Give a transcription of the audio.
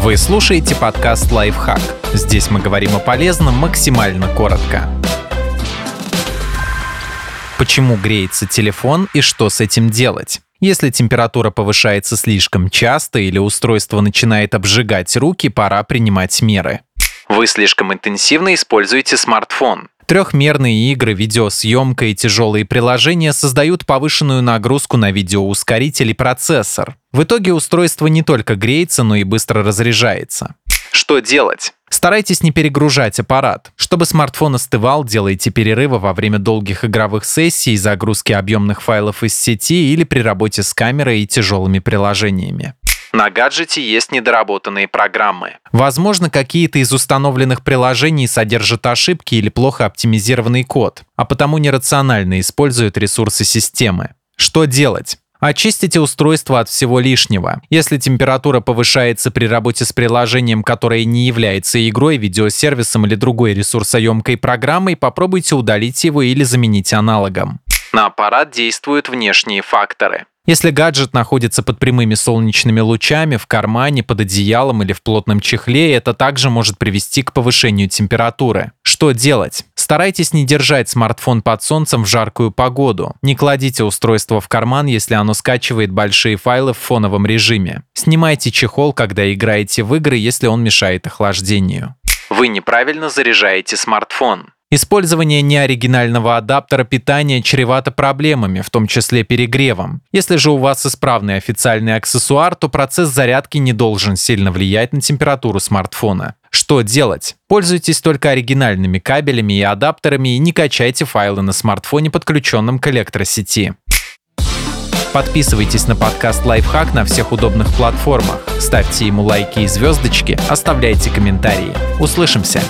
Вы слушаете подкаст «Лайфхак». Здесь мы говорим о полезном максимально коротко. Почему греется телефон и что с этим делать? Если температура повышается слишком часто или устройство начинает обжигать руки, пора принимать меры. Вы слишком интенсивно используете смартфон. Трехмерные игры, видеосъемка и тяжелые приложения создают повышенную нагрузку на видеоускоритель и процессор. В итоге устройство не только греется, но и быстро разряжается. Что делать? Старайтесь не перегружать аппарат. Чтобы смартфон остывал, делайте перерывы во время долгих игровых сессий, загрузки объемных файлов из сети или при работе с камерой и тяжелыми приложениями. На гаджете есть недоработанные программы. Возможно, какие-то из установленных приложений содержат ошибки или плохо оптимизированный код, а потому нерационально используют ресурсы системы. Что делать? Очистите устройство от всего лишнего. Если температура повышается при работе с приложением, которое не является игрой, видеосервисом или другой ресурсоемкой программой, попробуйте удалить его или заменить аналогом. На аппарат действуют внешние факторы. Если гаджет находится под прямыми солнечными лучами, в кармане, под одеялом или в плотном чехле, это также может привести к повышению температуры. Что делать? Старайтесь не держать смартфон под солнцем в жаркую погоду. Не кладите устройство в карман, если оно скачивает большие файлы в фоновом режиме. Снимайте чехол, когда играете в игры, если он мешает охлаждению. Вы неправильно заряжаете смартфон. Использование неоригинального адаптера питания чревато проблемами, в том числе перегревом. Если же у вас исправный официальный аксессуар, то процесс зарядки не должен сильно влиять на температуру смартфона. Что делать? Пользуйтесь только оригинальными кабелями и адаптерами и не качайте файлы на смартфоне, подключенном к электросети. Подписывайтесь на подкаст «Лайфхак» на всех удобных платформах, ставьте ему лайки и звездочки, оставляйте комментарии. Услышимся!